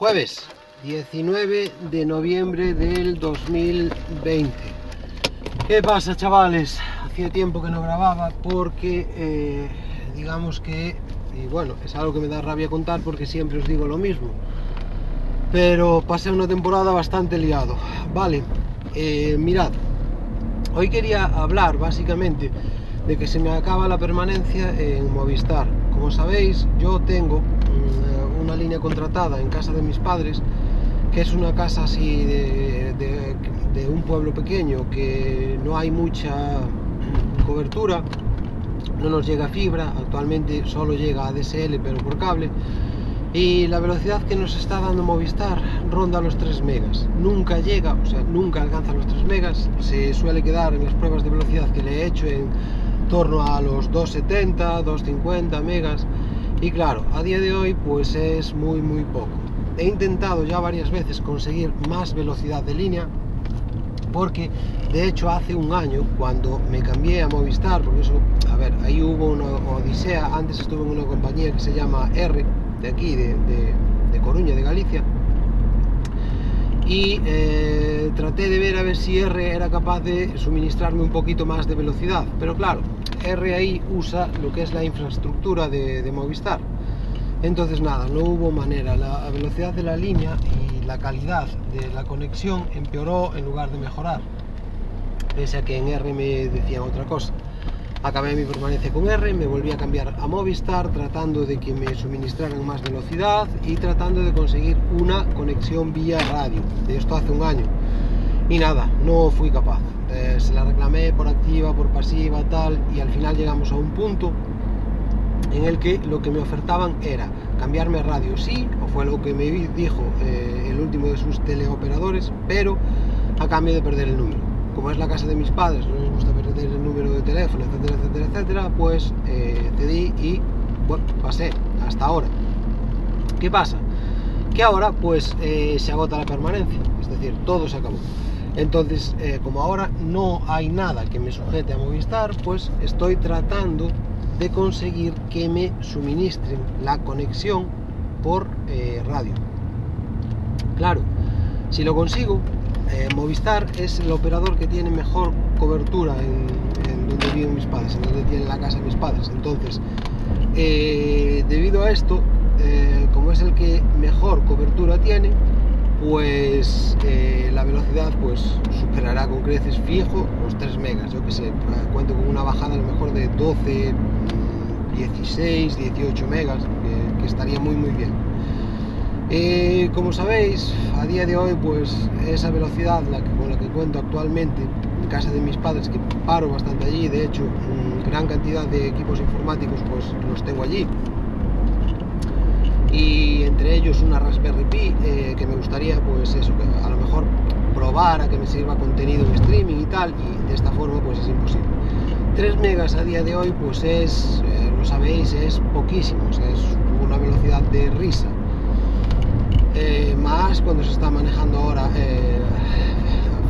Jueves 19 de noviembre del 2020. ¿Qué pasa chavales? Hacía tiempo que no grababa porque eh, digamos que, y bueno, es algo que me da rabia contar porque siempre os digo lo mismo. Pero pasé una temporada bastante liado. Vale, eh, mirad, hoy quería hablar básicamente de que se me acaba la permanencia en Movistar. Como sabéis, yo tengo mm, una línea contratada en casa de mis padres, que es una casa así de, un pueblo pequeño, que no hay mucha cobertura, no nos llega fibra, actualmente solo llega ADSL pero por cable. Y la velocidad que nos está dando Movistar ronda los 3 megas. Nunca llega, o sea, nunca alcanza los 3 megas. Se suele quedar en las pruebas de velocidad que le he hecho en torno a los 270, 250 megas. Y claro, a día de hoy pues es muy muy poco. He intentado ya varias veces conseguir más velocidad de línea porque de hecho hace un año cuando me cambié a Movistar, porque eso, a ver, ahí hubo una odisea, antes estuve en una compañía que se llama R, de aquí, de, de- de Coruña, de Galicia, y eh, traté de ver a ver si R era capaz de suministrarme un poquito más de velocidad, pero claro, R ahí usa lo que es la infraestructura de, de Movistar. Entonces nada, no hubo manera, la velocidad de la línea y la calidad de la conexión empeoró en lugar de mejorar, pese a que en R me decían otra cosa. Acabé mi permanencia con R, me volví a cambiar a Movistar tratando de que me suministraran más velocidad y tratando de conseguir una conexión vía radio. De esto hace un año. Y nada, no fui capaz. Eh, se la reclamé por activa, por pasiva, tal, y al final llegamos a un punto en el que lo que me ofertaban era cambiarme a radio sí, o fue lo que me di- dijo eh, el último de sus teleoperadores, pero a cambio de perder el número. Como es la casa de mis padres, no les gusta teléfono, etcétera, etcétera, etcétera, pues eh, cedí y bueno, pasé hasta ahora. ¿Qué pasa? Que ahora pues eh, se agota la permanencia, es decir, todo se acabó. Entonces, eh, como ahora no hay nada que me sujete a Movistar, pues estoy tratando de conseguir que me suministren la conexión por eh, radio. Claro, si lo consigo, Movistar es el operador que tiene mejor cobertura en donde viven mis padres, en donde tienen la casa mis padres. Entonces, eh, debido a esto, eh, como es el que mejor cobertura tiene, pues eh, la velocidad pues superará con creces fijo los 3 megas. Yo que sé, eh, cuento con una bajada a mejor de 12, mm, 16, 18 megas, que, estaría muy muy bien. Como sabéis, a día de hoy, pues esa velocidad con la que cuento actualmente en casa de mis padres, que paro bastante allí, de hecho, gran cantidad de equipos informáticos, pues los tengo allí. Y entre ellos una Raspberry Pi, eh, que me gustaría, pues eso, que a lo mejor probar a que me sirva contenido en streaming y tal, y de esta forma, pues es imposible. 3 megas a día de hoy, pues es, eh, lo sabéis, es poquísimo, es una velocidad de risa. Eh, más cuando se está manejando ahora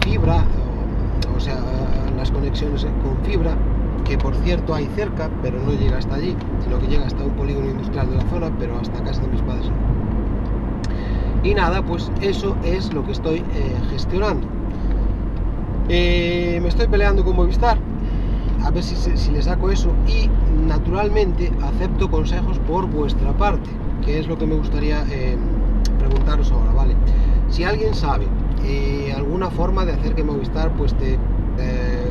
fibra, sea, las conexiones con fibra, que por cierto hay cerca, pero no llega hasta allí, sino que llega hasta un polígono industrial de la zona, pero hasta casa de mis padres. Y nada, pues eso es lo que estoy eh, gestionando. Eh, me estoy peleando con Movistar, a ver si le saco eso y naturalmente acepto consejos por vuestra parte, que es lo que me gustaría eh, preguntaros ahora, ¿vale? Si alguien sabe eh, alguna forma de hacer que Movistar pues te eh,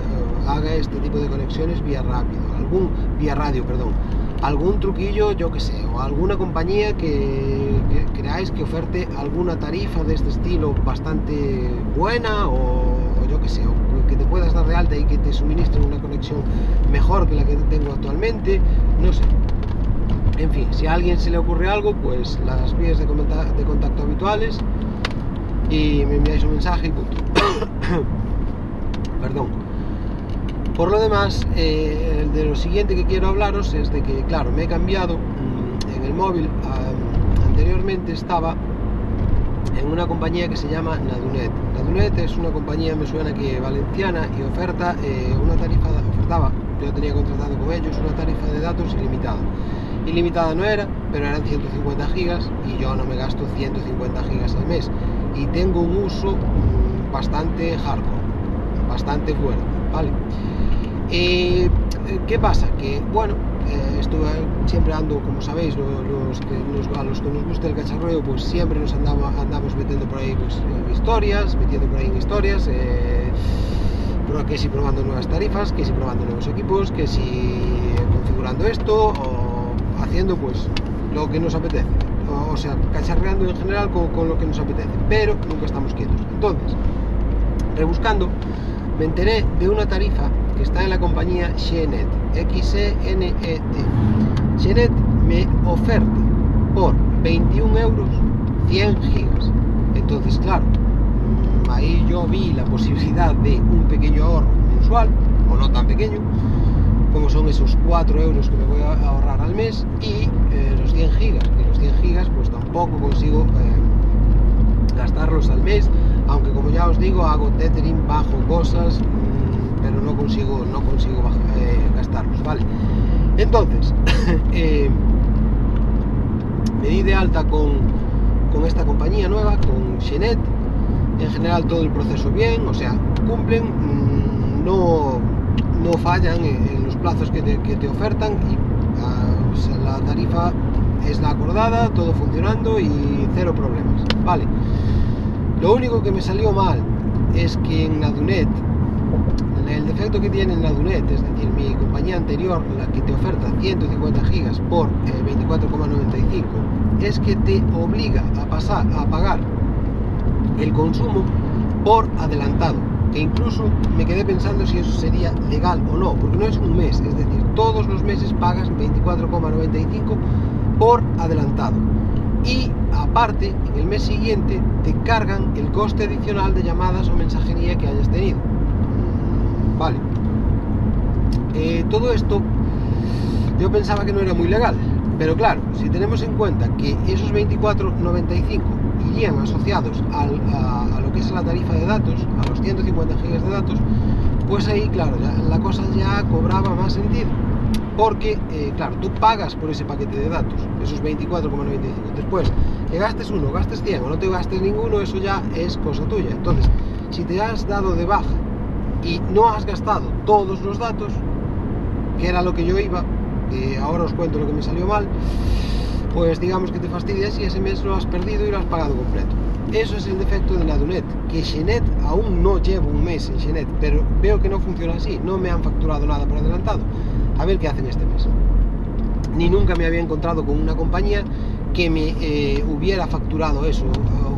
haga este tipo de conexiones vía rápido, algún vía radio, perdón, algún truquillo, yo que sé, o alguna compañía que, que creáis que oferte alguna tarifa de este estilo bastante buena o, o yo que sé, o que te puedas dar de alta y que te suministren una conexión mejor que la que tengo actualmente, no sé. En fin, si a alguien se le ocurre algo, pues las vías de, de contacto habituales y me enviáis un mensaje y punto. Perdón. Por lo demás, eh, de lo siguiente que quiero hablaros es de que, claro, me he cambiado mm, en el móvil. anteriormente estaba en una compañía que se llama Nadunet. Nadunet es una compañía, me suena que valenciana y oferta eh, una tarifa, ofertaba, yo tenía contratado con ellos una tarifa de datos ilimitada. ilimitada no era, pero eran 150 gigas y yo no me gasto 150 gigas al mes y tengo un uso bastante hardcore, bastante fuerte, ¿vale? Eh, ¿Qué pasa? Que, bueno, eh, estuve siempre ando, como sabéis, los, a los que nos gusta el cacharreo, pues siempre nos andamos, andamos metiendo por ahí pues, historias, metiendo por ahí en historias, eh, que si probando nuevas tarifas, que si probando nuevos equipos, que si configurando esto o haciendo pues lo que nos apetece. O, sea, cacharreando en general con, lo que nos apetece, pero nunca estamos quietos. Entonces, rebuscando, me enteré de una tarifa que está en la compañía Xenet, X-E-N-E-T. Xenet me oferta por 21 euros 100 gigas. Entonces, claro, ahí yo vi la posibilidad de un pequeño ahorro mensual, o no tan pequeño, como son esos 4 euros que me voy a ahorrar al mes, y eh, los 100 gigas, que los 100 gigas pues tampoco consigo eh, gastarlos al mes, aunque como ya os digo, hago tethering, bajo cosas, pero no consigo, no consigo eh, gastarlos, ¿vale? Entonces, me di de alta con, con esta compañía nueva, con Xenet, en general todo el proceso bien, o sea, cumplen, mm, no, no fallan en, plazos que te, ofertan y ah, la tarifa es la acordada, todo funcionando y cero problemas, ¿vale? Lo único que me salió mal es que en Nadunet el defecto que tiene la Dunet, es decir, mi compañía anterior, la que te oferta 150 gigas por 24,95, eh, es que te obliga a pasar a pagar el consumo por adelantado. Que incluso me quedé pensando si eso sería legal o no, porque no es un mes, es decir, todos los meses pagas 24,95 por adelantado. Y aparte, en el mes siguiente te cargan el coste adicional de llamadas o mensajería que hayas tenido. Vale. Eh, todo esto yo pensaba que no era muy legal, pero claro, si tenemos en cuenta que esos 24.95 irían asociados a, lo que es la tarifa de datos, a los 150 gigas de datos, pues ahí, claro, la cosa ya cobraba más sentido. Porque, eh, claro, tú pagas por ese paquete de datos, esos 24,95. Después, que gastes uno, gastes 100 o no te gastes ninguno, eso ya es cosa tuya. Entonces, si te has dado de baja y no has gastado todos los datos, que era lo que yo iba, y ahora os cuento lo que me salió mal, pues digamos que te fastidias y ese mes lo has perdido y lo has pagado completo. Eso es el defecto de la Dunet, que Xenet aún no llevo un mes en Xenet, pero veo que no funciona así, no me han facturado nada por adelantado. A ver qué hacen este mes. Ni nunca me había encontrado con una compañía que me eh, hubiera facturado eso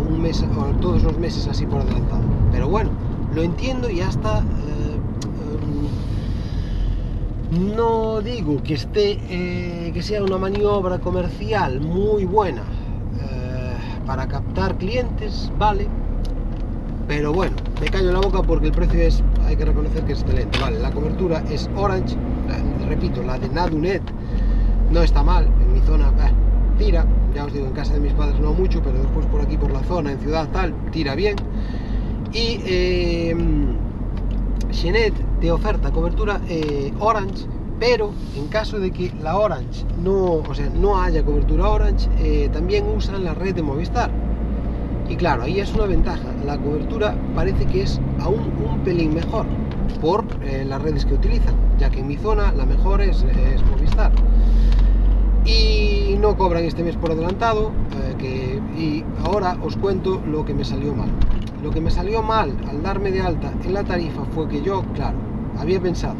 un mes, o todos los meses así por adelantado. Pero bueno, lo entiendo y hasta eh, eh, no digo que esté eh, que sea una maniobra comercial muy buena para captar clientes vale pero bueno me callo la boca porque el precio es hay que reconocer que es excelente. Vale la cobertura es orange repito la de Nadunet no está mal en mi zona tira ya os digo en casa de mis padres no mucho pero después por aquí por la zona en ciudad tal tira bien. Y eh, te oferta cobertura eh, Orange, pero en caso de que la Orange no, o sea, no haya cobertura Orange, eh, también usan la red de Movistar. Y claro, ahí es una ventaja. La cobertura parece que es aún un pelín mejor por eh, las redes que utilizan, ya que en mi zona la mejor es, es Movistar. Y no cobran este mes por adelantado, que, y ahora os cuento lo que me salió mal. Lo que me salió mal al darme de alta en la tarifa fue que yo, claro, había pensado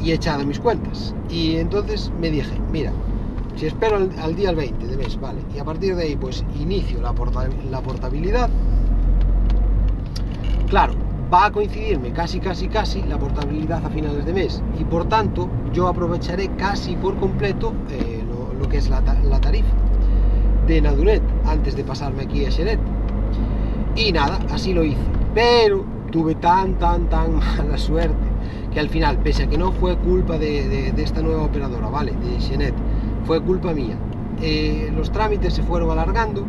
y echado mis cuentas. Y entonces me dije, mira, si espero al, día 20 de mes, vale, y a partir de ahí pues inicio la, la portabilidad, claro, va a coincidirme casi, casi, casi la portabilidad a finales de mes. Y por tanto, yo aprovecharé casi por completo eh, lo, que es la, tarifa de Nadunet antes de pasarme aquí a Xeret. Y nada, así lo hice. Pero tuve tan, tan, tan mala suerte que al final, pese a que no fue culpa de, esta nueva operadora, ¿vale? De Xenet, fue culpa mía. Eh, los trámites se fueron alargando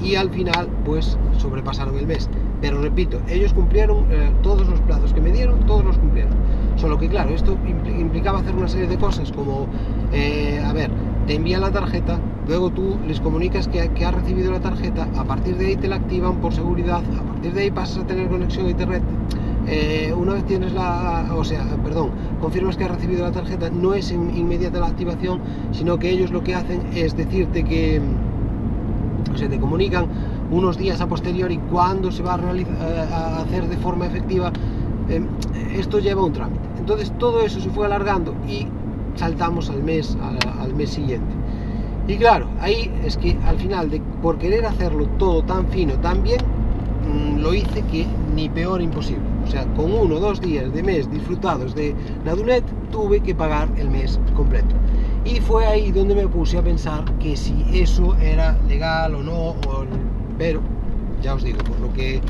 y al final, pues, sobrepasaron el mes. Pero repito, ellos cumplieron eh, todos los plazos que me dieron, todos los cumplieron. Solo que, claro, esto implicaba hacer una serie de cosas como, eh, a ver, te envían la tarjeta, luego tú les comunicas que, que has recibido la tarjeta, a partir de ahí te la activan por seguridad, a partir de ahí pasas a tener conexión a internet. Eh, una vez tienes la, o sea, perdón, confirmas que has recibido la tarjeta, no es inmediata la activación, sino que ellos lo que hacen es decirte que, o sea, te comunican unos días a posteriori cuándo se va a, realizar, a hacer de forma efectiva. Eh, esto lleva un trámite. Entonces todo eso se fue alargando y saltamos al mes, al, mes siguiente. Y claro, ahí es que al final, de, por querer hacerlo todo tan fino, tan bien, mm, lo hice que ni peor imposible. O sea, con uno o dos días de mes disfrutados de Nadunet, tuve que pagar el mes completo. Y fue ahí donde me puse a pensar que si eso era legal o no, pero ya os digo, por lo que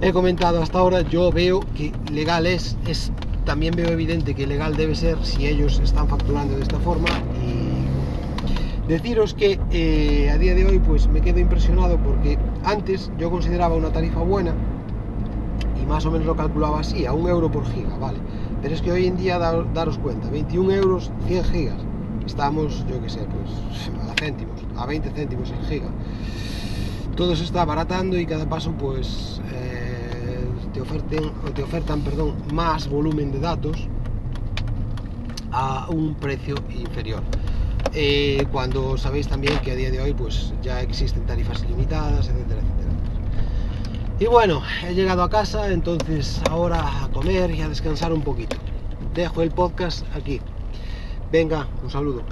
he comentado hasta ahora, yo veo que legal es, es también veo evidente que legal debe ser si ellos están facturando de esta forma y deciros que eh, a día de hoy pues me quedo impresionado porque antes yo consideraba una tarifa buena y más o menos lo calculaba así, a un euro por giga, vale. Pero es que hoy en día daros cuenta, 21 euros 100 gigas, estamos, yo que sé, pues a céntimos, a 20 céntimos el giga. Todo se está abaratando y cada paso pues te, oferten, te ofertan perdón, más volumen de datos a un precio inferior. Eh, cuando sabéis también que a día de hoy pues ya existen tarifas ilimitadas, etcétera, etcétera. Y bueno, he llegado a casa, entonces ahora a comer y a descansar un poquito. Dejo el podcast aquí. Venga, un saludo.